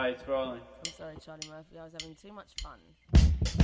Hi, it's rolling. I'm sorry, Charlie Murphy. I was having too much fun.